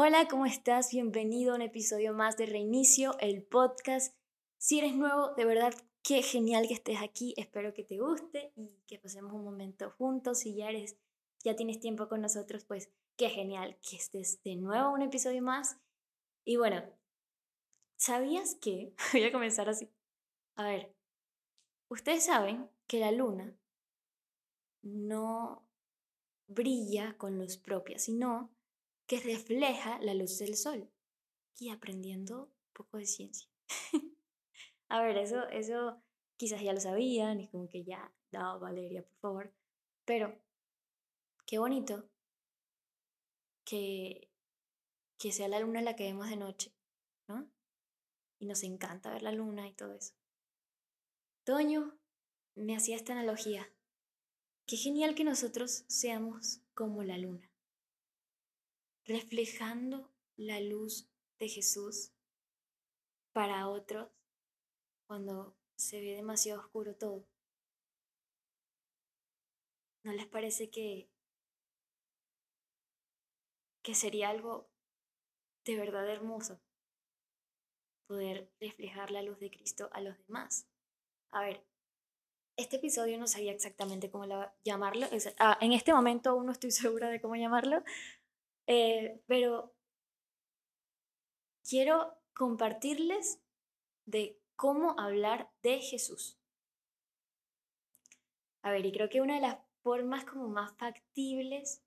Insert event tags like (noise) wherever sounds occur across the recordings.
Hola, ¿cómo estás? Bienvenido a un episodio más de Reinicio, el podcast. Si eres nuevo, de verdad, qué genial que estés aquí. Espero que te guste y que pasemos un momento juntos. Si ya eres, ya tienes tiempo con nosotros, pues qué genial que estés de nuevo un episodio más. Y bueno, ¿sabías que? (laughs) Voy a comenzar así. A ver, ustedes saben que la luna no brilla con luz propia, sino que refleja la luz del sol. Y aprendiendo un poco de ciencia. (laughs) a ver, eso, eso quizás ya lo sabían y como que ya, no, Valeria, por favor. Pero qué bonito que, que sea la luna la que vemos de noche, ¿no? Y nos encanta ver la luna y todo eso. Toño me hacía esta analogía. Qué genial que nosotros seamos como la luna reflejando la luz de Jesús para otros cuando se ve demasiado oscuro todo. ¿No les parece que, que sería algo de verdad hermoso poder reflejar la luz de Cristo a los demás? A ver, este episodio no sabía exactamente cómo llamarlo. Ah, en este momento aún no estoy (laughs) segura de cómo llamarlo, eh, pero quiero compartirles de cómo hablar de Jesús. A ver, y creo que una de las formas como más factibles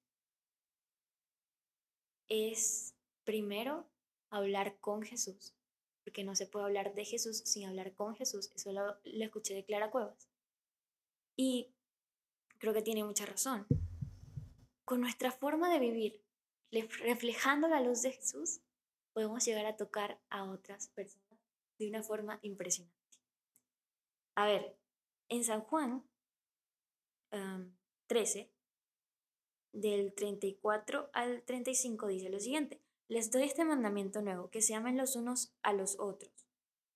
es primero hablar con Jesús, porque no se puede hablar de Jesús sin hablar con Jesús. Eso lo, lo escuché de Clara Cuevas. Y creo que tiene mucha razón. Con nuestra forma de vivir, reflejando la luz de Jesús, podemos llegar a tocar a otras personas de una forma impresionante. A ver, en San Juan 13, del 34 al 35 dice lo siguiente, les doy este mandamiento nuevo, que se amen los unos a los otros,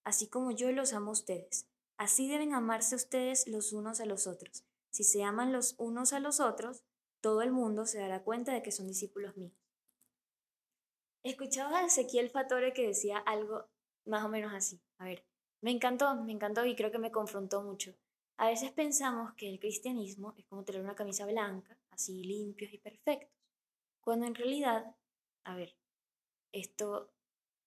así como yo los amo a ustedes. Así deben amarse ustedes los unos a los otros. Si se aman los unos a los otros, todo el mundo se dará cuenta de que son discípulos míos. Escuchaba a Ezequiel Fatore que decía algo más o menos así. A ver, me encantó, me encantó y creo que me confrontó mucho. A veces pensamos que el cristianismo es como tener una camisa blanca, así limpios y perfectos, cuando en realidad, a ver, esto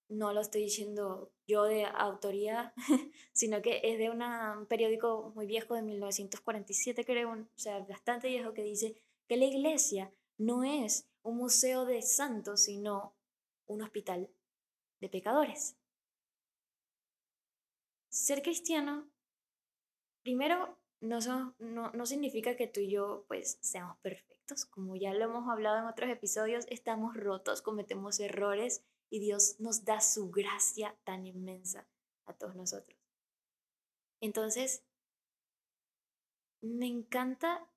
no lo estoy diciendo yo de autoría, (laughs) sino que es de un periódico muy viejo de 1947, creo, o sea, bastante viejo, que dice que la iglesia no es un museo de santos, sino un hospital de pecadores. Ser cristiano, primero, no, no, no, significa que tú y yo pues seamos perfectos. Como ya lo hemos hablado en otros episodios, estamos rotos, cometemos errores y Dios nos da su gracia tan inmensa a todos nosotros. Entonces, me encanta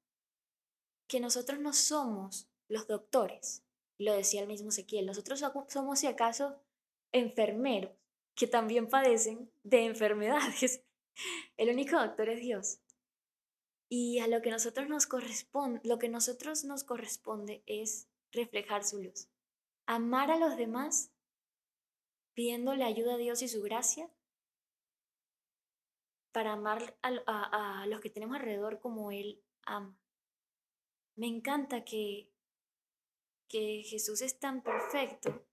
que nosotros no somos los doctores lo decía el mismo Ezequiel, nosotros somos si acaso enfermeros que también padecen de enfermedades. (laughs) El único doctor es Dios. Y a lo que nosotros nos corresponde, lo que nosotros nos corresponde es reflejar su luz. Amar a los demás pidiéndole ayuda a Dios y su gracia para amar a, a los que tenemos alrededor como Él ama. Me encanta que que Jesús es tan perfecto,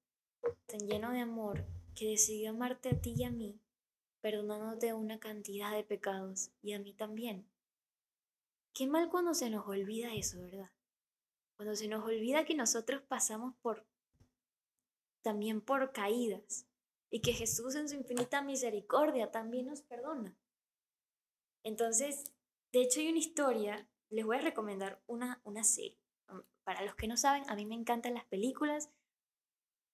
tan lleno de amor, que decidió amarte a ti y a mí, perdonándote una cantidad de pecados y a mí también. Qué mal cuando se nos olvida eso, ¿verdad? Cuando se nos olvida que nosotros pasamos por también por caídas y que Jesús en su infinita misericordia también nos perdona. Entonces, de hecho hay una historia, les voy a recomendar una, una serie para los que no saben, a mí me encantan las películas.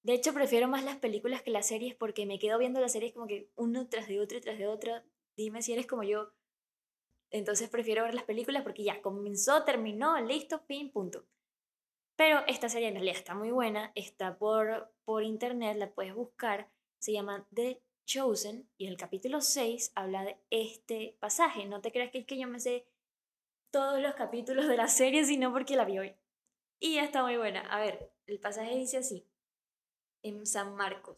De hecho, prefiero más las películas que las series porque me quedo viendo las series como que uno tras de otro y tras de otro. Dime si eres como yo. Entonces prefiero ver las películas porque ya comenzó, terminó, listo, fin, punto. Pero esta serie en realidad está muy buena, está por, por internet, la puedes buscar. Se llama The Chosen y el capítulo 6 habla de este pasaje. No te creas que es que yo me sé todos los capítulos de la serie, sino porque la vi hoy. Y está muy buena. A ver, el pasaje dice así. en San Marcos.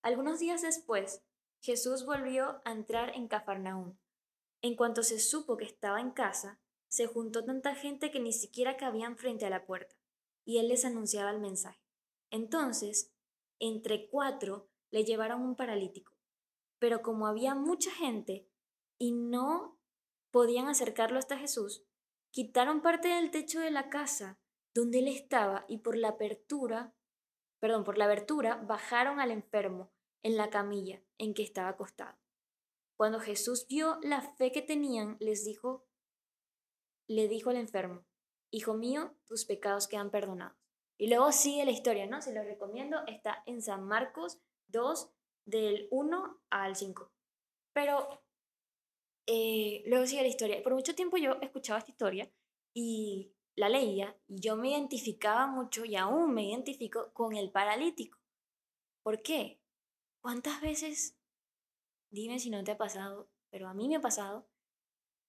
Algunos días después, Jesús volvió a entrar en Cafarnaúm. En cuanto se supo que estaba en casa, se juntó tanta gente que ni siquiera cabían frente a la puerta, y él les anunciaba el mensaje. Entonces, entre cuatro le llevaron un paralítico, pero como había mucha gente y no podían acercarlo hasta Jesús, quitaron parte del techo de la casa donde él estaba y por la apertura, perdón, por la abertura bajaron al enfermo en la camilla en que estaba acostado. Cuando Jesús vio la fe que tenían, les dijo, le dijo al enfermo, Hijo mío, tus pecados quedan perdonados. Y luego sigue la historia, ¿no? Se lo recomiendo, está en San Marcos 2, del 1 al 5. Pero eh, luego sigue la historia. Por mucho tiempo yo escuchaba esta historia y la leía y yo me identificaba mucho y aún me identifico con el paralítico. ¿Por qué? ¿Cuántas veces, dime si no te ha pasado, pero a mí me ha pasado,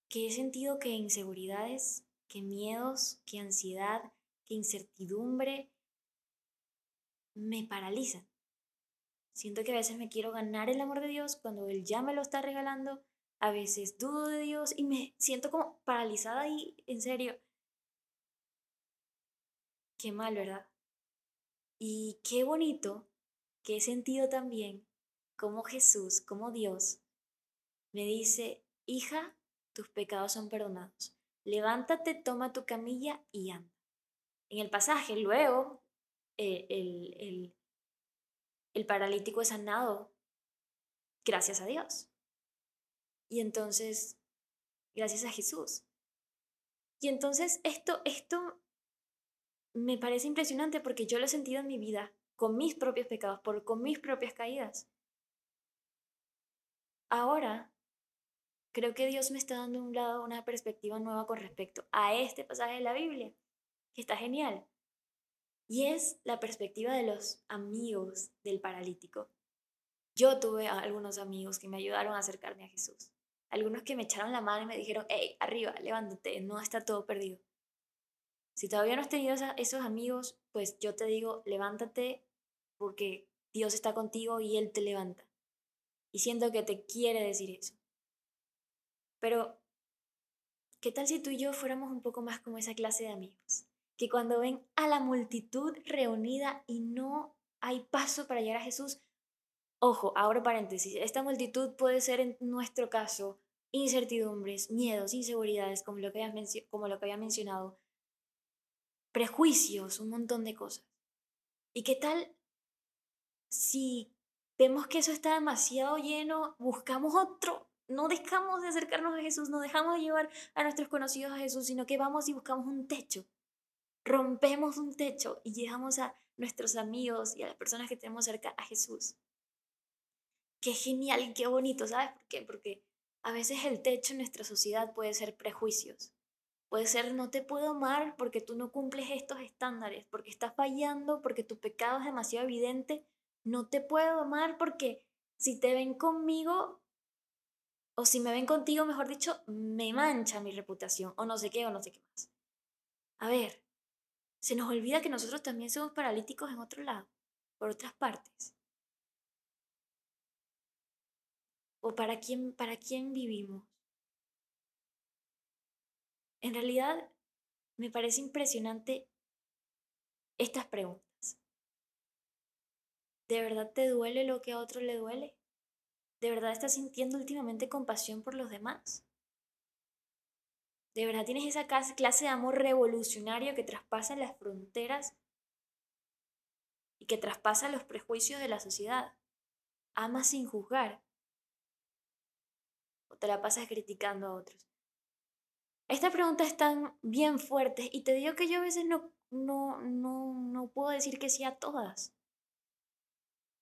que he sentido que inseguridades, que miedos, que ansiedad, que incertidumbre me paralizan? Siento que a veces me quiero ganar el amor de Dios cuando Él ya me lo está regalando. A veces dudo de Dios y me siento como paralizada y en serio Qué mal, ¿verdad? Y qué bonito que he sentido también como Jesús, como Dios, me dice, hija, tus pecados son perdonados. Levántate, toma tu camilla y anda. En el pasaje, luego, eh, el, el, el paralítico es sanado gracias a Dios. Y entonces, gracias a Jesús. Y entonces esto, esto me parece impresionante porque yo lo he sentido en mi vida, con mis propios pecados, por, con mis propias caídas. Ahora, creo que Dios me está dando un lado, una perspectiva nueva con respecto a este pasaje de la Biblia, que está genial. Y es la perspectiva de los amigos del paralítico. Yo tuve algunos amigos que me ayudaron a acercarme a Jesús. Algunos que me echaron la mano y me dijeron, hey, arriba, levántate, no está todo perdido. Si todavía no has tenido esos amigos, pues yo te digo, levántate porque Dios está contigo y Él te levanta. Y siento que te quiere decir eso. Pero, ¿qué tal si tú y yo fuéramos un poco más como esa clase de amigos? Que cuando ven a la multitud reunida y no hay paso para llegar a Jesús, ojo, ahora paréntesis, esta multitud puede ser en nuestro caso incertidumbres, miedos, inseguridades, como lo que como lo que había mencionado, prejuicios, un montón de cosas. ¿Y qué tal si vemos que eso está demasiado lleno, buscamos otro? No dejamos de acercarnos a Jesús, no dejamos de llevar a nuestros conocidos a Jesús, sino que vamos y buscamos un techo. Rompemos un techo y llevamos a nuestros amigos y a las personas que tenemos cerca a Jesús. Qué genial qué bonito, ¿sabes por qué? Porque a veces el techo en nuestra sociedad puede ser prejuicios, Puede ser, no te puedo amar porque tú no cumples estos estándares, porque estás fallando, porque tu pecado es demasiado evidente. No te puedo amar porque si te ven conmigo, o si me ven contigo, mejor dicho, me mancha mi reputación, o no sé qué, o no sé qué más. A ver, se nos olvida que nosotros también somos paralíticos en otro lado, por otras partes. ¿O para quién, para quién vivimos? En realidad, me parece impresionante estas preguntas. ¿De verdad te duele lo que a otro le duele? ¿De verdad estás sintiendo últimamente compasión por los demás? ¿De verdad tienes esa clase de amor revolucionario que traspasa las fronteras y que traspasa los prejuicios de la sociedad? ¿Amas sin juzgar? ¿O te la pasas criticando a otros? Estas preguntas están bien fuertes y te digo que yo a veces no, no, no, no puedo decir que sí a todas.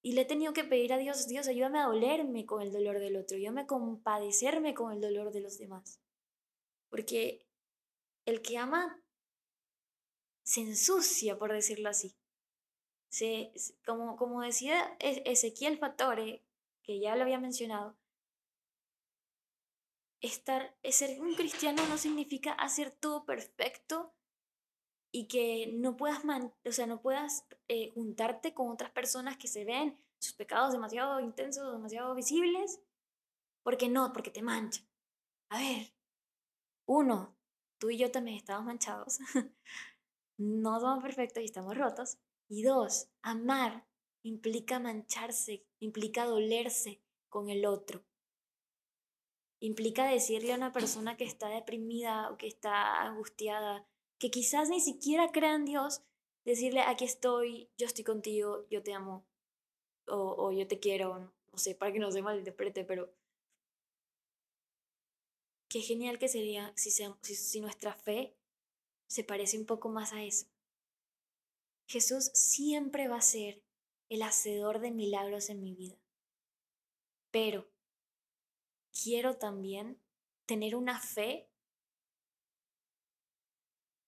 Y le he tenido que pedir a Dios, Dios, ayúdame a dolerme con el dolor del otro, ayúdame a compadecerme con el dolor de los demás. Porque el que ama se ensucia, por decirlo así. Se, como, como decía Ezequiel Fatore, que ya lo había mencionado, estar, ser un cristiano no significa hacer todo perfecto y que no puedas, o sea, no puedas eh, juntarte con otras personas que se ven sus pecados demasiado intensos, demasiado visibles. Porque no, porque te manchan. A ver, uno, tú y yo también estamos manchados. (laughs) no somos perfectos y estamos rotos. Y dos, amar implica mancharse, implica dolerse con el otro. Implica decirle a una persona que está deprimida o que está angustiada, que quizás ni siquiera crea en Dios, decirle, aquí estoy, yo estoy contigo, yo te amo, o, yo te quiero, no, sé, para que no se malinterprete, pero qué genial que sería si, si nuestra fe se parece un poco más a eso. Jesús siempre va a ser el hacedor de milagros en mi vida. Pero quiero también tener una fe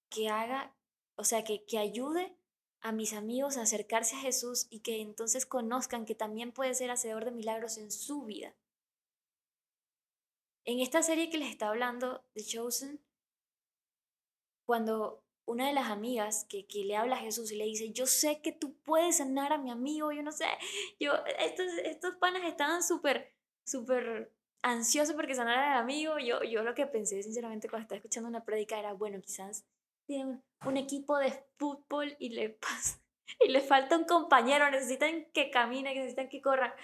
que haga, o sea, que, que ayude a mis amigos a acercarse a Jesús y que entonces conozcan que también puede ser hacedor de milagros en su vida. En esta serie que les está hablando, The Chosen, cuando una de las amigas que, que, le habla a Jesús y le dice, yo sé que tú puedes sanar a mi amigo, yo no sé, yo, estos, estos panas estaban súper, súper ansiosos porque sanara al amigo, yo, yo lo que pensé sinceramente cuando estaba escuchando una prédica era, bueno, quizás tienen un equipo de fútbol y le, (laughs) y le falta un compañero, necesitan que camine, necesitan que corra.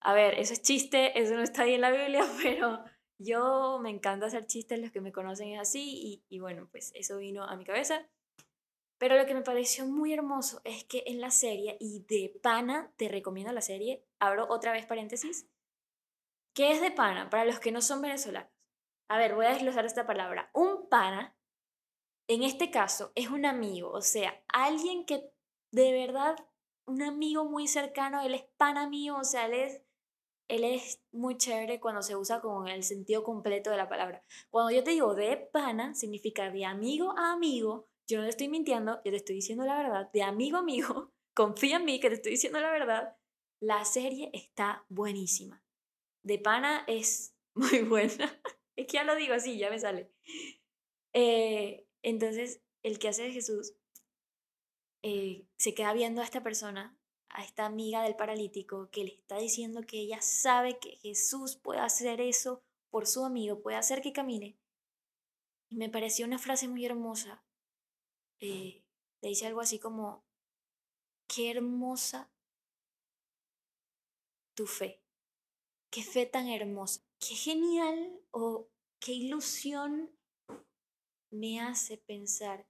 A ver, eso es chiste, eso no está ahí en la Biblia, (laughs) pero yo me encanta hacer chistes, los que me conocen es así, y, y bueno, pues eso vino a mi cabeza. Pero lo que me pareció muy hermoso es que en la serie, y de pana, te recomiendo la serie, abro otra vez paréntesis, ¿qué es de pana para los que no son venezolanos? A ver, voy a desglosar esta palabra. Un pana en este caso es un amigo, o sea, alguien que de verdad, un amigo muy cercano, él es pana mío, o sea, él es, él es muy chévere cuando se usa con el sentido completo de la palabra. Cuando yo te digo de pana, significa de amigo a amigo, yo no te estoy mintiendo, yo te estoy diciendo la verdad, de amigo a amigo, (laughs) confía en mí que te estoy diciendo la verdad, la serie está buenísima. De pana es (laughs) muy buena. es que ya lo digo así, ya me sale. Eh, entonces, el que hace de Jesús eh, se queda viendo a esta persona, a esta amiga del paralítico, que le está diciendo que ella sabe que Jesús puede hacer eso por su amigo, puede hacer que camine. Y me pareció una frase muy hermosa. Eh, le dice algo así como, qué hermosa tu fe, qué fe tan hermosa, qué genial o qué ilusión me hace pensar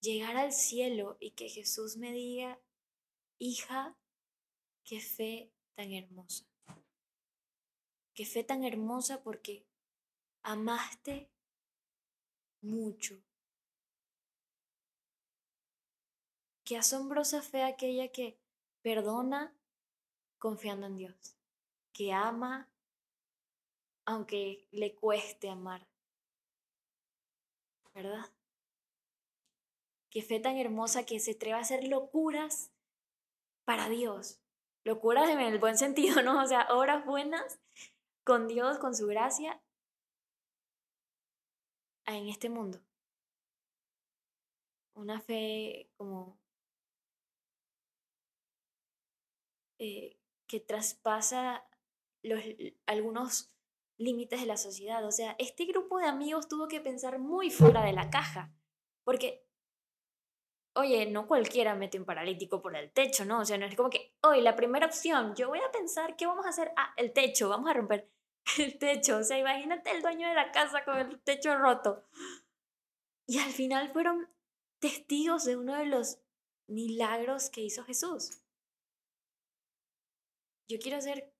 llegar al cielo y que Jesús me diga, hija, qué fe tan hermosa. Qué fe tan hermosa porque amaste mucho. Qué asombrosa fe aquella que perdona confiando en Dios, que ama aunque le cueste amar, ¿verdad? Qué fe tan hermosa que se atreva a hacer locuras para Dios. Locuras en el buen (laughs) sentido, ¿no? O sea, obras buenas con Dios, con su gracia, en este mundo. Una fe como eh, que traspasa los, algunos límites de la sociedad. O sea, este grupo de amigos tuvo que pensar muy fuera de la caja, porque, oye, no cualquiera mete un paralítico por el techo, ¿no? O sea, no es como que, oye, la primera opción, yo voy a pensar, ¿qué vamos a hacer? Ah, el techo, vamos a romper (laughs) el techo. O sea, imagínate el dueño de la casa con el techo roto. Y al final fueron testigos de uno de los milagros que hizo Jesús. Yo quiero ser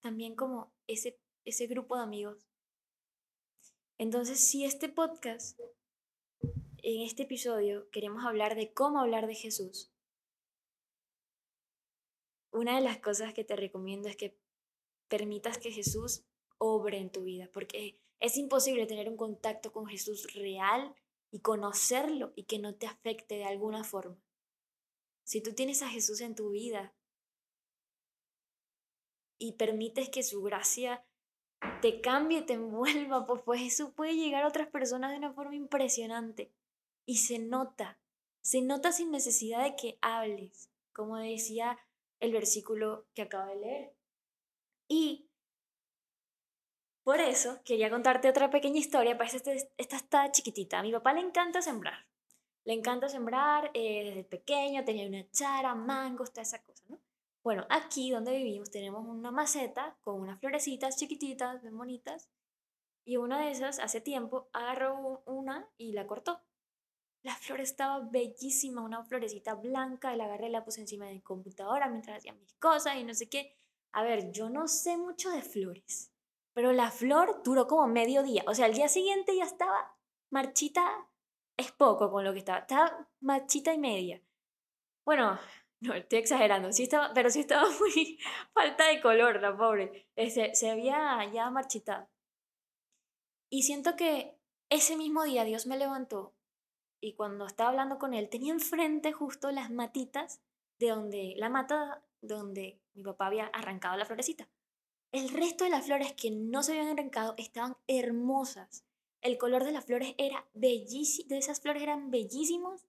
también como ese ese grupo de amigos. Entonces, si este podcast, en este episodio, queremos hablar de cómo hablar de Jesús, una de las cosas que te recomiendo es que permitas que Jesús obre en tu vida, porque es imposible tener un contacto con Jesús real y conocerlo y que no te afecte de alguna forma. Si tú tienes a Jesús en tu vida y permites que su gracia te cambie, te (laughs) envuelva, pues, pues eso puede llegar a otras personas de una forma impresionante. y se nota, se nota sin necesidad de que hables, como decía el versículo que acabo de leer. Y por eso quería contarte otra pequeña historia, parece este, esta está chiquitita. A mi papá le encanta sembrar. Le encanta sembrar, eh, desde pequeño tenía una chara, mangos, toda esa cosa, ¿no? Bueno, aquí donde vivimos tenemos una maceta con unas florecitas chiquititas, bien bonitas, y una de esas hace tiempo agarró una y la cortó. La flor estaba bellísima, una florecita blanca, la agarré y la puse encima de mi computadora mientras hacía mis cosas y no sé qué. A ver, yo no sé mucho de flores, pero la flor duró como medio día. O sea, al día siguiente ya estaba marchita, es poco con lo que estaba, estaba marchita y media. Bueno, no, estoy exagerando, sí estaba, pero sí estaba (laughs) muy falta de color, la pobre. Se, se había ya marchitado. Y siento que ese mismo día Dios me levantó y cuando estaba hablando con él tenía enfrente justo las matitas de donde la mata donde mi papá había arrancado la florecita. El resto de las flores que no se habían arrancado estaban hermosas. El color de las flores era bellísimo, de esas flores eran bellísimos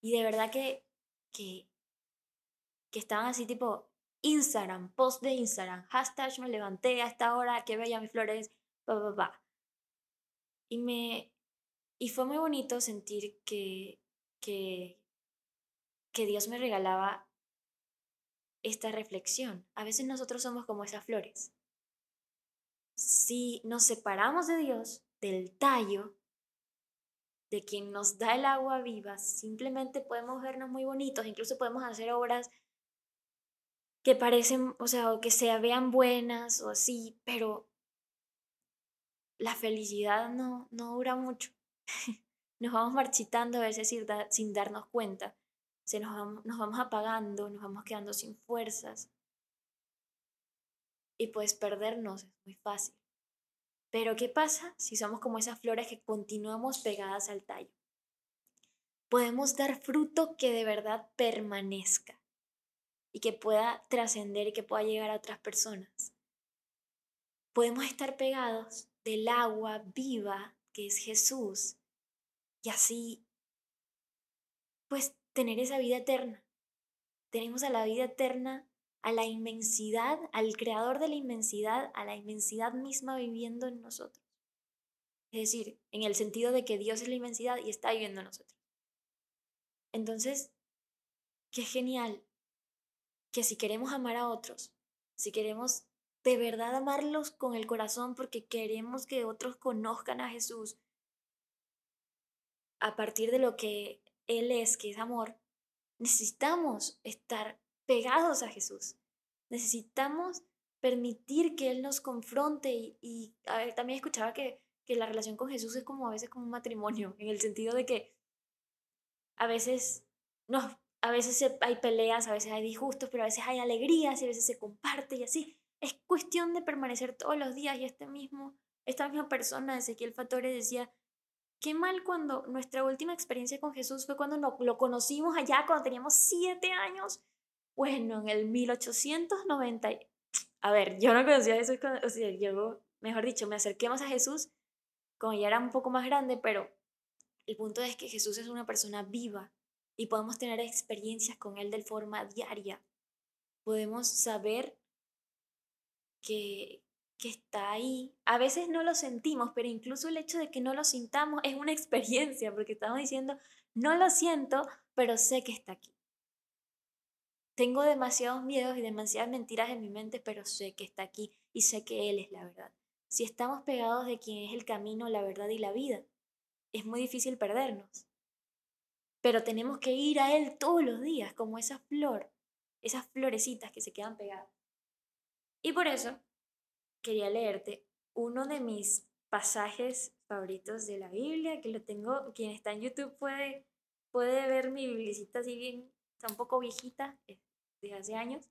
y de verdad que, que, que estaban así tipo Instagram, post de Instagram, hashtag me levanté a esta hora, que veía mis flores, pa, pa, pa. Y me, y fue muy bonito sentir que, que, que Dios me regalaba esta reflexión. A veces nosotros somos como esas flores. Si nos separamos de Dios, del tallo, de quien nos da el agua viva, simplemente podemos vernos muy bonitos, incluso podemos hacer obras que parecen, o sea, o que se vean buenas o así, pero la felicidad no, no dura mucho. (laughs) nos vamos marchitando a veces sin, darnos cuenta. Se nos, vamos, nos vamos apagando, nos vamos quedando sin fuerzas. Y pues perdernos es muy fácil. Pero ¿qué pasa si somos como esas flores que continuamos pegadas al tallo? Podemos dar fruto que de verdad permanezca y que pueda trascender y que pueda llegar a otras personas. Podemos estar pegados del agua viva que es Jesús y así, pues, tener esa vida eterna. Tenemos a la vida eterna, a la inmensidad, al creador de la inmensidad, a la inmensidad misma viviendo en nosotros. Es decir, en el sentido de que Dios es la inmensidad y está viviendo en nosotros. Entonces, qué genial que si queremos amar a otros, si queremos de verdad amarlos con el corazón porque queremos que otros conozcan a Jesús, a partir de lo que Él es, que es amor, necesitamos estar pegados a Jesús. Necesitamos permitir que Él nos confronte y, ver, también escuchaba que, que la relación con Jesús es como a veces como un matrimonio, en el sentido de que a veces no, a veces hay peleas, a veces hay disgustos, pero a veces hay alegrías y a veces se comparte y así. Es cuestión de permanecer todos los días y este mismo, esta misma persona, Ezequiel Fatore, decía, Qué mal cuando nuestra última experiencia con Jesús fue cuando lo conocimos allá, cuando teníamos siete años. Bueno, en el 1890. A ver, yo no conocía a Jesús, o sea, yo, mejor dicho, me acerqué más a Jesús cuando ya era un poco más grande, pero el punto es que Jesús es una persona viva y podemos tener experiencias con Él de forma diaria. Podemos saber que, que está ahí. A veces no lo sentimos, pero incluso el hecho de que no lo sintamos es una experiencia, porque estamos diciendo, no lo siento, pero sé que está aquí. Tengo demasiados miedos y demasiadas mentiras en mi mente, pero sé que está aquí y sé que Él es la verdad. Si estamos pegados de quien es el camino, la verdad y la vida, es muy difícil perdernos. Pero tenemos que ir a Él todos los días, como esa flor, esas florecitas que se quedan pegadas. Y por eso quería leerte uno de mis pasajes favoritos de la Biblia, que lo tengo, quien está en YouTube puede, puede ver mi biblicita así bien, está un poco viejita, de hace años,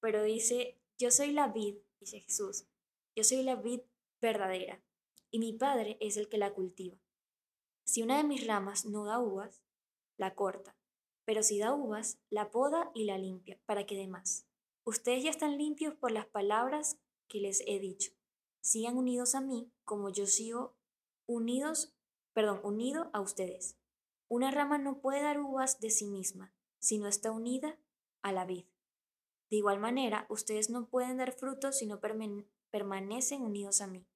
pero dice, yo soy la vid, dice Jesús, yo soy la vid verdadera, y mi Padre es el que la cultiva. Si una de mis ramas no da uvas, la corta, pero si da uvas, la poda y la limpia, para que dé más. Ustedes ya están limpios por las palabras que les he dicho. Sigan unidos a mí como yo sigo unidos, perdón, unido a ustedes. Una rama no puede dar uvas de sí misma si no está unida a la vid. De igual manera, ustedes no pueden dar frutos si no permanecen unidos a mí.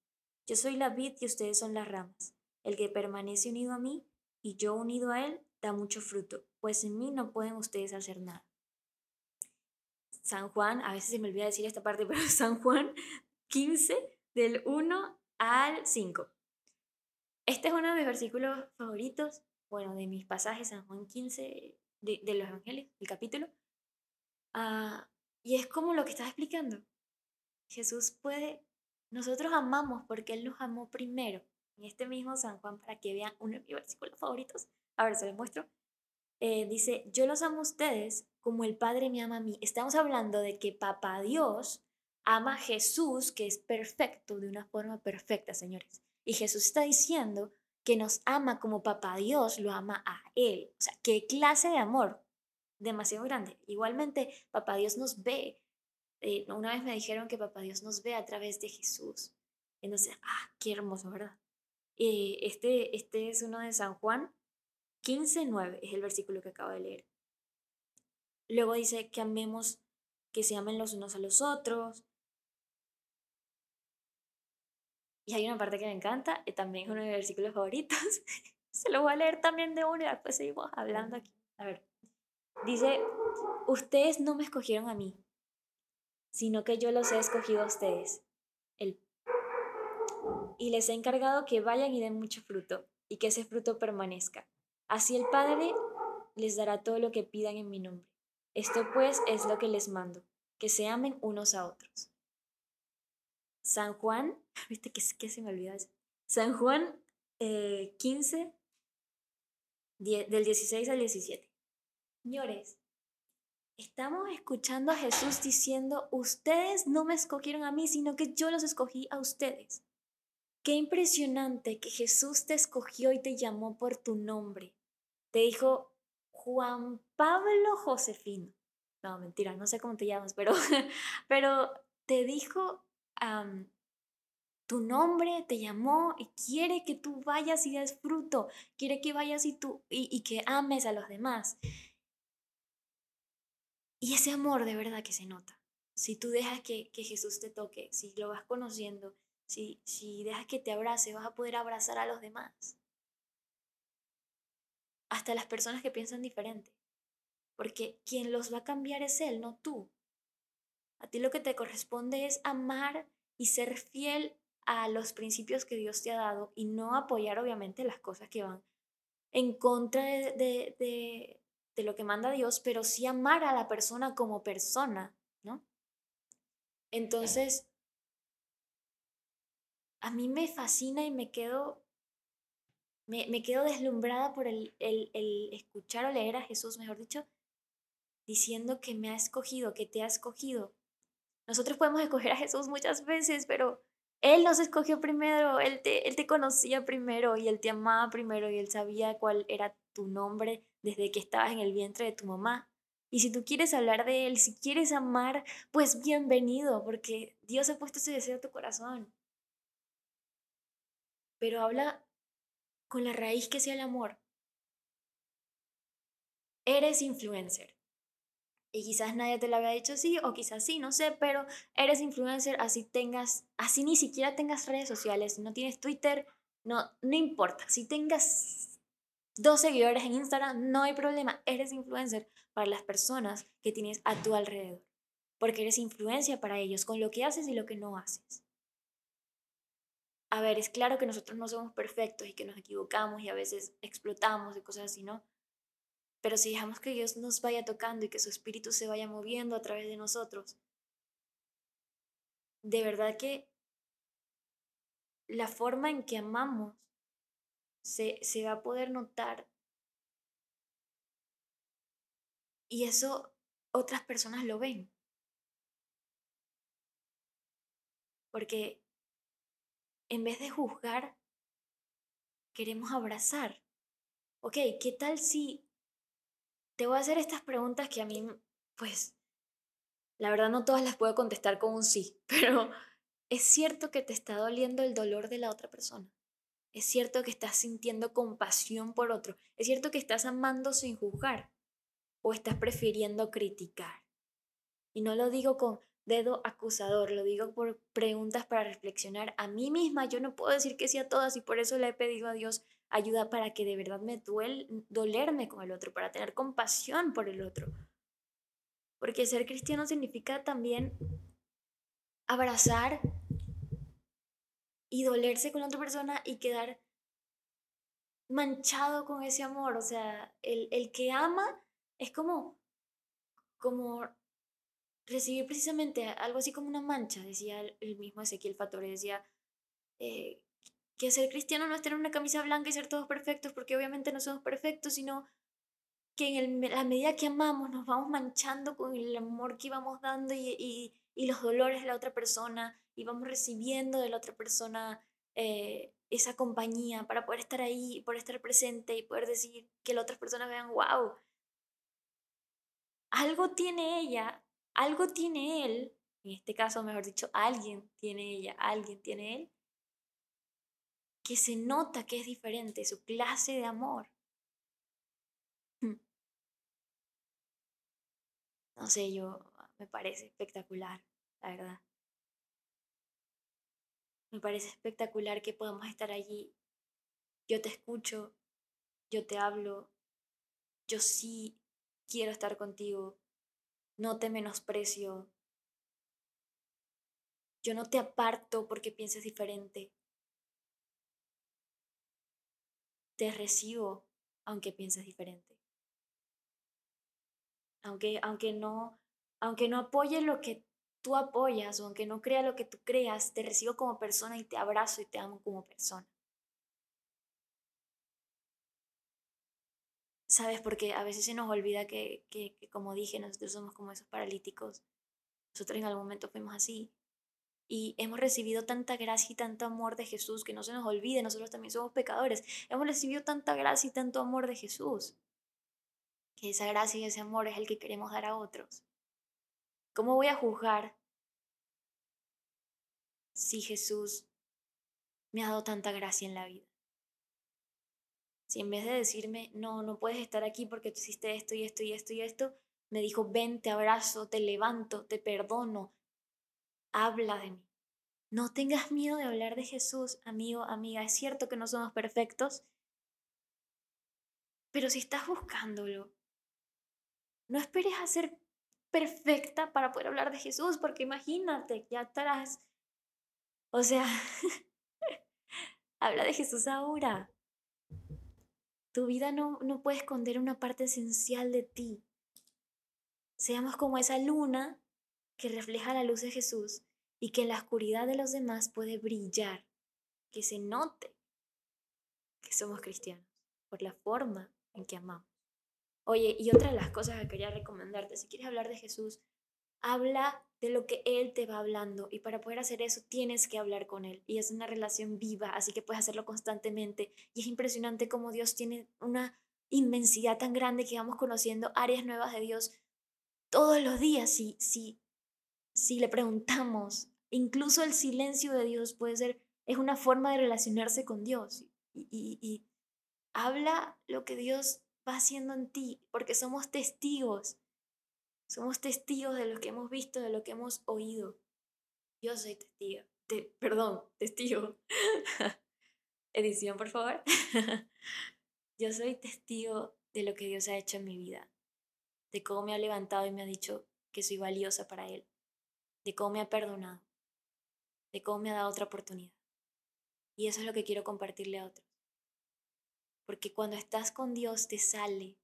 Yo soy la vid y ustedes son las ramas. El que permanece unido a mí y yo unido a él da mucho fruto, pues en mí no pueden ustedes hacer nada. San Juan, a veces se me olvida decir esta parte, (laughs) pero San Juan 15, del 1 al 5. Este es uno de mis versículos favoritos, bueno, de mis pasajes, San Juan 15, de, los Evangelios, el capítulo. Ah, y es como lo que estaba explicando. Jesús puede, nosotros amamos porque Él nos amó primero. En este mismo San Juan, para que vean uno de mis versículos favoritos, a ver, se los muestro. Eh, dice, yo los amo a ustedes como el Padre me ama a mí. Estamos hablando de que Papá Dios ama a Jesús, que es perfecto, de una forma perfecta, señores. Y Jesús está diciendo que nos ama como Papá Dios lo ama a Él. O sea, qué clase de amor demasiado grande. Igualmente, Papá Dios nos ve. Eh, una vez me dijeron que Papá Dios nos ve a través de Jesús. Entonces, ah, qué hermoso, ¿verdad? Eh, este, este es uno de San Juan 15.9, es el versículo que acabo de leer. Luego dice que amemos, que se amen los unos a los otros. Y hay una parte que me encanta, y también es uno de mis versículos favoritos. (laughs) se lo voy a leer también de uno y después seguimos hablando aquí. A ver. Dice, ustedes no me escogieron a mí, sino que yo los he escogido a ustedes. El... Y les he encargado que vayan y den mucho fruto, y que ese fruto permanezca. Así el Padre les dará todo lo que pidan en mi nombre. Esto pues es lo que les mando, que se amen unos a otros. San Juan, (laughs) viste que, se me olvida San Juan 15, eh, del 16 al 17. Señores, estamos escuchando a Jesús diciendo, ustedes no me escogieron a mí, sino que yo los escogí a ustedes. Qué impresionante que Jesús te escogió y te llamó por tu nombre. Te dijo, Juan Pablo Josefino. No, mentira, no sé cómo te llamas, pero, (laughs) pero te dijo tu nombre, te llamó y quiere que tú vayas y des fruto, quiere que vayas y, tú, y que ames a los demás. Y ese amor de verdad que se nota. Si tú dejas que, Jesús te toque, si lo vas conociendo, si, si dejas que te abrace, vas a poder abrazar a los demás. Hasta las personas que piensan diferente. Porque quien los va a cambiar es Él, no tú. A ti lo que te corresponde es amar y ser fiel a los principios que Dios te ha dado y no apoyar obviamente las cosas que van en contra de, de lo que manda Dios, pero sí amar a la persona como persona, ¿no? Entonces, a mí me fascina y me quedo, me, me quedo deslumbrada por el, el, el escuchar o leer a Jesús, mejor dicho, diciendo que me ha escogido, que te ha escogido. Nosotros podemos escoger a Jesús muchas veces, pero Él nos escogió primero, Él te, él te conocía primero y Él te amaba primero y Él sabía cuál era tu nombre desde que estabas en el vientre de tu mamá. Y si tú quieres hablar de Él, si quieres amar, pues bienvenido, porque Dios ha puesto ese deseo en tu corazón. Pero habla con la raíz que sea el amor. Eres influencer. Y quizás nadie te lo había dicho así, o quizás sí, no sé, pero eres influencer, así tengas, así ni siquiera tengas redes sociales, no tienes Twitter, no, no importa. Si tengas dos seguidores en Instagram, no hay problema, eres influencer para las personas que tienes a tu alrededor, porque eres influencia para ellos con lo que haces y lo que no haces. A ver, es claro que nosotros no somos perfectos y que nos equivocamos y a veces explotamos y cosas así, ¿no? Pero si dejamos que Dios nos vaya tocando y que su espíritu se vaya moviendo a través de nosotros, de verdad que la forma en que amamos se, se va a poder notar. Y eso otras personas lo ven. Porque en vez de juzgar, queremos abrazar. Ok, ¿qué tal si te voy a hacer estas preguntas que a mí, pues, la verdad no todas las puedo contestar con un sí, (laughs) pero es cierto que te está doliendo el dolor de la otra persona. Es cierto que estás sintiendo compasión por otro. Es cierto que estás amando sin juzgar. O estás prefiriendo criticar. Y no lo digo con dedo acusador, lo digo por preguntas para reflexionar. A mí misma yo no puedo decir que sí a todas y por eso le he pedido a Dios ayuda para que de verdad me duele dolerme con el otro, para tener compasión por el otro. Porque ser cristiano significa también abrazar y dolerse con la otra persona y quedar manchado con ese amor. O sea, el, el que ama es como, como recibir precisamente algo así como una mancha, decía el, mismo Ezequiel Fatore, decía eh, que ser cristiano no es tener una camisa blanca y ser todos perfectos, porque obviamente no somos perfectos, sino que en la medida que amamos nos vamos manchando con el amor que íbamos dando y, y, y, los dolores de la otra persona y vamos recibiendo de la otra persona eh, esa compañía para poder estar ahí, poder estar presente y poder decir que las otras personas vean, wow, algo tiene ella, algo tiene él, en este caso, mejor dicho, alguien tiene ella, alguien tiene él, que se nota que es diferente, su clase de amor. Hmm. No sé, yo me parece espectacular, la verdad. Me parece espectacular que podamos estar allí. Yo te escucho, yo te hablo, yo sí quiero estar contigo, no te menosprecio, yo no te aparto porque pienses diferente. Te recibo aunque pienses diferente. Aunque, aunque, no, aunque no apoye lo que tú apoyas o aunque no crea lo que tú creas, te recibo como persona y te abrazo y te amo como persona. ¿Sabes? Porque a veces se nos olvida que, que, como dije, nosotros somos como esos paralíticos. Nosotros en algún momento fuimos así. Y hemos recibido tanta gracia y tanto amor de Jesús que no se nos olvide, nosotros también somos pecadores. Hemos recibido tanta gracia y tanto amor de Jesús. Que esa gracia y ese amor es el que queremos dar a otros. ¿Cómo voy a juzgar si Jesús me ha dado tanta gracia en la vida? Si en vez de decirme, no, no puedes estar aquí porque tú hiciste esto y esto y esto y esto, me dijo, ven, te abrazo, te levanto, te perdono, habla de mí. No tengas miedo de hablar de Jesús, amigo, amiga. Es cierto que no somos perfectos, pero si estás buscándolo, no esperes a ser perfecta para poder hablar de Jesús, porque imagínate, ya estarás, o sea, (laughs) habla de Jesús ahora. Tu vida no, no puede esconder una parte esencial de ti. Seamos como esa luna que refleja la luz de Jesús y que en la oscuridad de los demás puede brillar, que se note que somos cristianos por la forma en que amamos. Oye, y otra de las cosas que quería recomendarte, si quieres hablar de Jesús, habla de lo que Él te va hablando y para poder hacer eso tienes que hablar con Él y es una relación viva, así que puedes hacerlo constantemente y es impresionante cómo Dios tiene una inmensidad tan grande que vamos conociendo áreas nuevas de Dios todos los días si, si si le preguntamos, incluso el silencio de Dios puede ser, es una forma de relacionarse con Dios. Y, y, habla lo que Dios va haciendo en ti, porque somos testigos. Somos testigos de lo que hemos visto, de lo que hemos oído. Yo soy testigo. perdón, testigo. (laughs) Edición, por favor. (laughs) Yo soy testigo de lo que Dios ha hecho en mi vida, de cómo me ha levantado y me ha dicho que soy valiosa para Él de cómo me ha perdonado, de cómo me ha dado otra oportunidad. Y eso es lo que quiero compartirle a otros. Porque cuando estás con Dios te sale.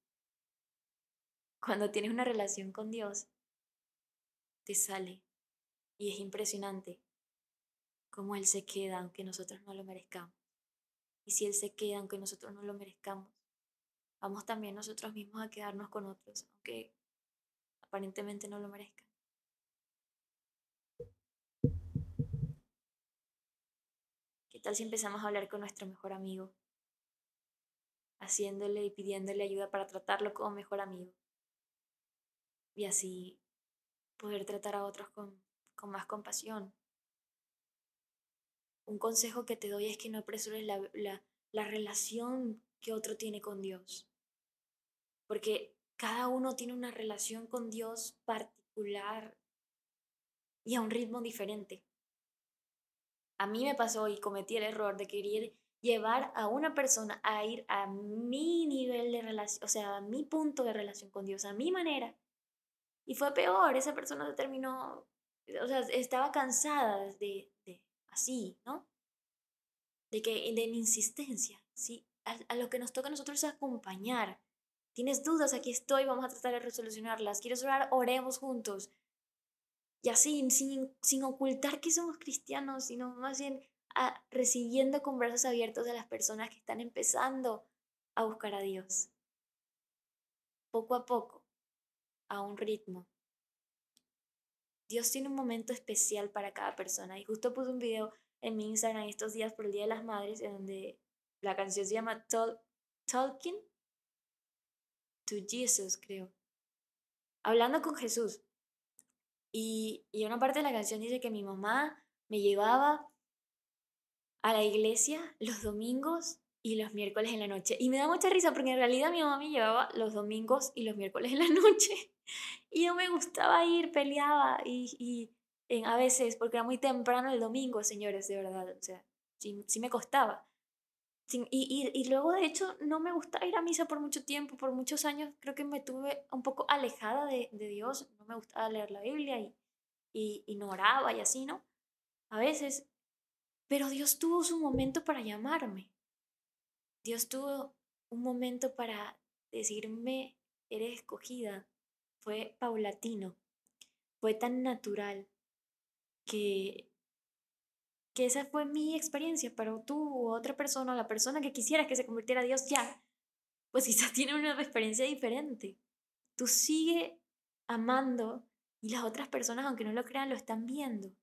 Cuando tienes una relación con Dios, te sale. Y es impresionante cómo Él se queda aunque nosotros no lo merezcamos. Y si Él se queda aunque nosotros no lo merezcamos, vamos también nosotros mismos a quedarnos con otros, aunque aparentemente no lo merezcan. tal si empezamos a hablar con nuestro mejor amigo? Haciéndole y pidiéndole ayuda para tratarlo como mejor amigo. Y así poder tratar a otros con, más compasión. un consejo que te doy es que no apresures la, la, la relación que otro tiene con Dios. Porque cada uno tiene una relación con Dios particular y a un ritmo diferente. A mí me pasó y cometí el error de querer llevar a una persona a ir a mi nivel de relación, o sea, a mi punto de relación con Dios, a mi manera. Y fue peor, esa persona se terminó, o sea, estaba cansada de, de así, ¿no? De que de insistencia, ¿sí? A, lo que nos toca a nosotros es acompañar. Tienes dudas, aquí estoy, vamos a tratar de resolucionarlas. ¿Quieres orar? Oremos juntos. Y así, sin, sin ocultar que somos cristianos, sino más bien a, recibiendo con brazos abiertos a las personas que están empezando a buscar a Dios. Poco a poco, a un ritmo. Dios tiene un momento especial para cada persona. Y justo puse un video en mi Instagram estos días por el Día de las Madres, en donde la canción se llama Talking to Jesus, creo. Hablando con Jesús. Y, y una parte de la canción dice que mi mamá me llevaba a la iglesia los domingos y los miércoles en la noche. Y me da mucha risa porque en realidad mi mamá me llevaba los domingos y los miércoles en la (laughs) noche. Y no me gustaba ir, peleaba y, y en, a veces, porque era muy temprano el domingo, señores, de verdad. O sea, sí, sí me costaba. y, y, y, luego, de hecho, no me gustaba ir a misa por mucho tiempo, por muchos años. Creo que me tuve un poco alejada de, de Dios. No me gustaba leer la Biblia y, y, y no oraba y así, ¿no? A veces pero Dios tuvo su momento para llamarme. Dios tuvo un momento para decirme, eres escogida. Fue paulatino. Fue tan natural que, que esa fue mi experiencia. Pero tú u otra persona, la persona que quisieras que se convirtiera a Dios ya, pues (laughs) quizás tiene una experiencia diferente. Tú sigue amando y las otras personas, aunque no lo crean, lo están viendo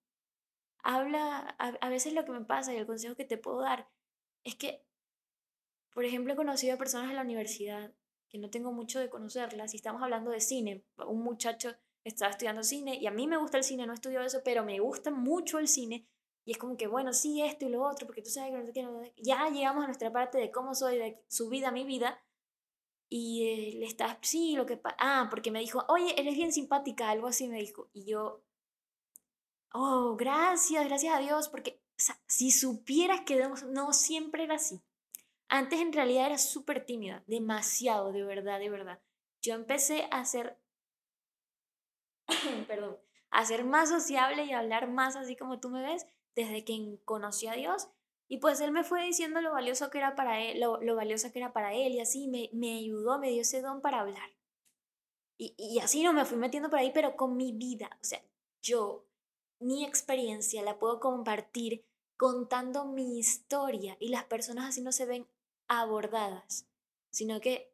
habla, a, veces lo que me pasa y el consejo que te puedo dar es que, por ejemplo, he conocido a personas en la universidad que no tengo mucho de conocerlas y estamos hablando de cine. Un muchacho estaba estudiando cine y a mí me gusta el cine, no estudio eso, pero me gusta mucho el cine y es como que, bueno, sí, esto y lo otro, porque tú sabes que no ya llegamos a nuestra parte de cómo soy, de su vida, mi vida. Y eh, le está, sí, lo que pasa, ah, porque me dijo, oye, eres bien simpática, algo así me dijo. Y yo, oh, gracias, gracias a Dios, porque si supieras que no siempre era así. Antes en realidad era súper tímida, demasiado, de verdad, de verdad. Yo empecé a ser, (coughs) perdón, a ser más sociable y a hablar más así como tú me ves desde que conocí a Dios. Y pues él me fue diciendo lo valioso que era para él, lo, lo que era para él y así me, me ayudó, me dio ese don para hablar. Y, y así no me fui metiendo por ahí, pero con mi vida. O sea, yo mi experiencia la puedo compartir contando mi historia y las personas así no se ven abordadas, sino que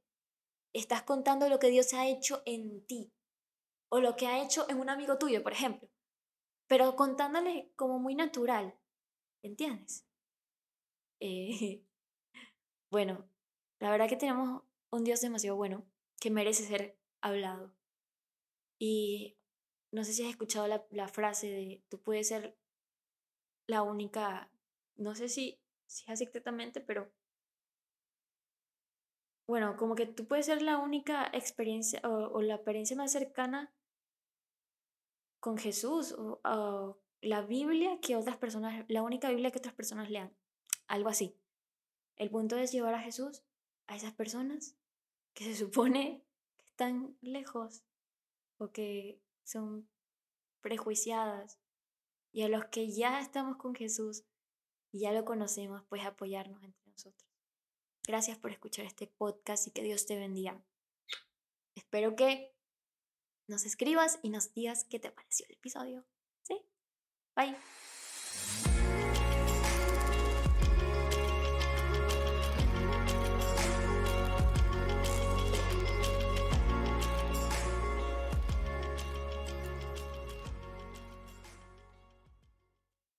estás contando lo que Dios ha hecho en ti o lo que ha hecho en un amigo tuyo, por ejemplo, pero contándole como muy natural, ¿entiendes? Eh, (laughs) bueno, la verdad que tenemos un Dios demasiado bueno que merece ser hablado. Y no sé si has escuchado la, frase de tú puedes ser la única, no sé si, si exactamente, pero bueno, como que tú puedes ser la única experiencia o, la experiencia más cercana con Jesús o, o, la Biblia que otras personas, la única Biblia que otras personas lean, algo así. El punto es llevar a Jesús a esas personas que se supone que están lejos o que son prejuiciadas y a los que ya estamos con Jesús y ya lo conocemos, pues apoyarnos entre nosotros. Gracias por escuchar este podcast y que Dios te bendiga. Espero que nos escribas y nos digas qué te pareció el episodio. ¿Sí? Bye.